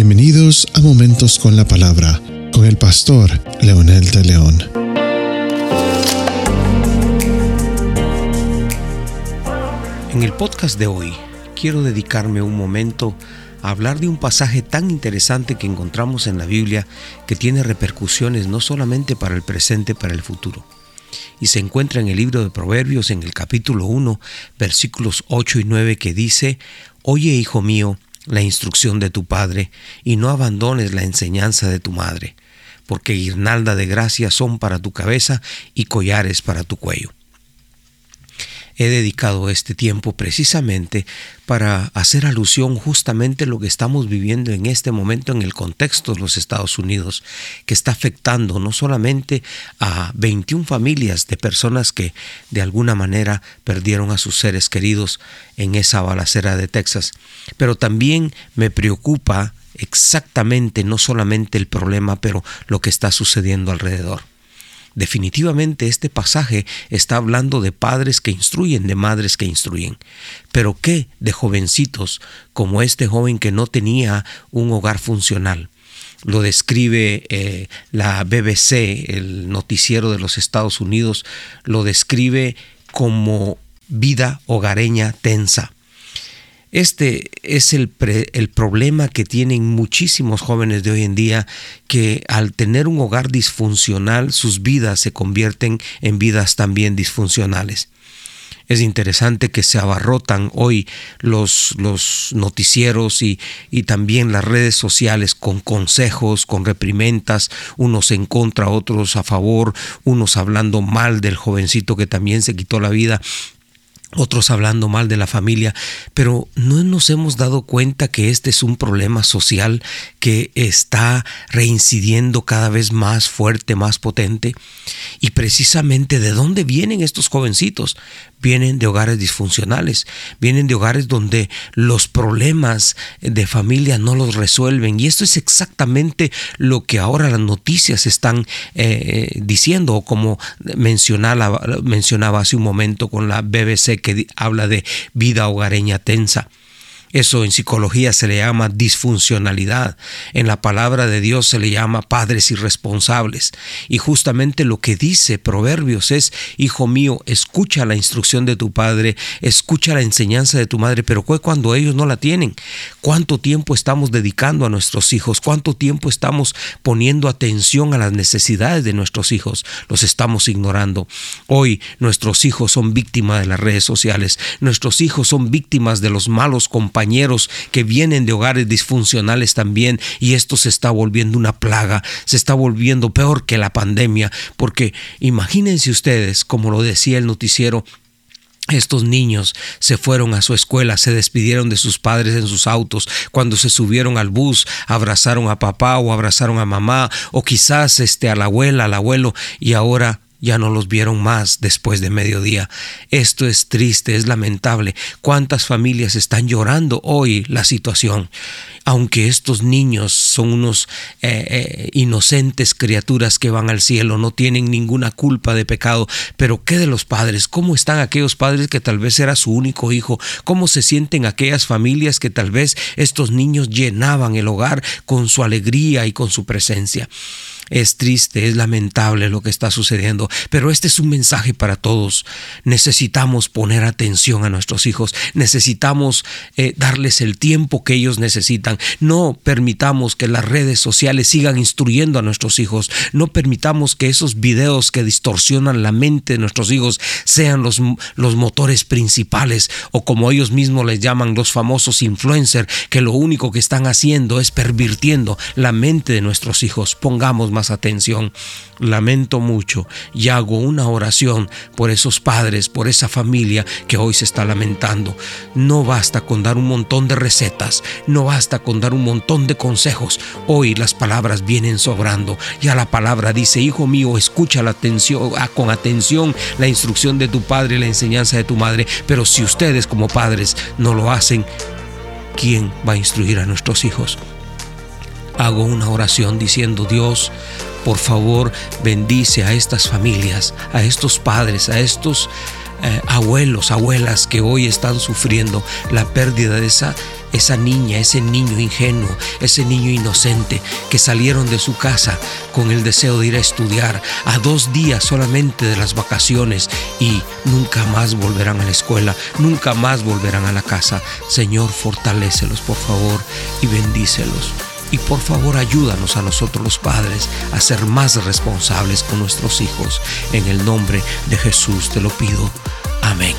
Bienvenidos a Momentos con la Palabra con el pastor Leonel de León. En el podcast de hoy quiero dedicarme un momento a hablar de un pasaje tan interesante que encontramos en la Biblia que tiene repercusiones no solamente para el presente, para el futuro. Y se encuentra en el libro de Proverbios en el capítulo 1, versículos 8 y 9 que dice, Oye, hijo mío, la instrucción de tu padre, y no abandones la enseñanza de tu madre, porque guirnalda de gracia son para tu cabeza y collares para tu cuello he dedicado este tiempo precisamente para hacer alusión justamente a lo que estamos viviendo en este momento en el contexto de los Estados Unidos, que está afectando no solamente a 21 familias de personas que de alguna manera perdieron a sus seres queridos en esa balacera de Texas, pero también me preocupa exactamente no solamente el problema, pero lo que está sucediendo alrededor. Definitivamente este pasaje está hablando de padres que instruyen, de madres que instruyen. Pero ¿qué de jovencitos como este joven que no tenía un hogar funcional? Lo describe eh, la BBC, el noticiero de los Estados Unidos, lo describe como vida hogareña tensa. Este es el, el, problema que tienen muchísimos jóvenes de hoy en día, que al tener un hogar disfuncional, sus vidas se convierten en vidas también disfuncionales. Es interesante que se abarrotan hoy los, los noticieros y, y, también las redes sociales con consejos, con reprimentas, unos en contra, otros a favor, unos hablando mal del jovencito que también se quitó la vida otros hablando mal de la familia, pero no nos hemos dado cuenta que este es un problema social que está reincidiendo cada vez más fuerte, más potente. Y precisamente de dónde vienen estos jovencitos? Vienen de hogares disfuncionales, vienen de hogares donde los problemas de familia no los resuelven. Y esto es exactamente lo que ahora las noticias están eh, diciendo, o como mencionaba, mencionaba hace un momento con la BBC que habla de vida hogareña tensa. Eso en psicología se le llama disfuncionalidad. En la palabra de Dios se le llama padres irresponsables. Y justamente lo que dice Proverbios es, Hijo mío, escucha la instrucción de tu padre, escucha la enseñanza de tu madre, pero cuando ellos no la tienen? ¿Cuánto tiempo estamos dedicando a nuestros hijos? ¿Cuánto tiempo estamos poniendo atención a las necesidades de nuestros hijos? Los estamos ignorando. Hoy nuestros hijos son víctimas de las redes sociales. Nuestros hijos son víctimas de los malos compañeros compañeros que vienen de hogares disfuncionales también y esto se está volviendo una plaga, se está volviendo peor que la pandemia, porque imagínense ustedes, como lo decía el noticiero, estos niños se fueron a su escuela, se despidieron de sus padres en sus autos, cuando se subieron al bus, abrazaron a papá o abrazaron a mamá, o quizás este, a la abuela, al abuelo, y ahora ya no los vieron más después de mediodía. Esto es triste, es lamentable. ¿Cuántas familias están llorando hoy la situación? Aunque estos niños son unos eh, eh, inocentes criaturas que van al cielo, no tienen ninguna culpa de pecado, pero ¿qué de los padres? ¿Cómo están aquellos padres que tal vez era su único hijo? ¿Cómo se sienten aquellas familias que tal vez estos niños llenaban el hogar con su alegría y con su presencia? Es triste, es lamentable lo que está sucediendo, pero este es un mensaje para todos. Necesitamos poner atención a nuestros hijos, necesitamos eh, darles el tiempo que ellos necesitan. No permitamos que las redes sociales sigan instruyendo a nuestros hijos, no permitamos que esos videos que distorsionan la mente de nuestros hijos sean los, los motores principales o como ellos mismos les llaman los famosos influencers, que lo único que están haciendo es pervirtiendo la mente de nuestros hijos. Pongamos atención. Lamento mucho y hago una oración por esos padres, por esa familia que hoy se está lamentando. No basta con dar un montón de recetas, no basta con dar un montón de consejos. Hoy las palabras vienen sobrando. Ya la palabra dice, hijo mío, escucha la atención, ah, con atención la instrucción de tu padre la enseñanza de tu madre. Pero si ustedes como padres no lo hacen, ¿quién va a instruir a nuestros hijos? Hago una oración diciendo, Dios, por favor, bendice a estas familias, a estos padres, a estos eh, abuelos, abuelas que hoy están sufriendo la pérdida de esa esa niña, ese niño ingenuo, ese niño inocente que salieron de su casa con el deseo de ir a estudiar a dos días solamente de las vacaciones y nunca más volverán a la escuela, nunca más volverán a la casa. Señor, fortalécelos por favor y bendícelos. Y por favor ayúdanos a nosotros los padres a ser más responsables con nuestros hijos. En el nombre de Jesús te lo pido. Amén.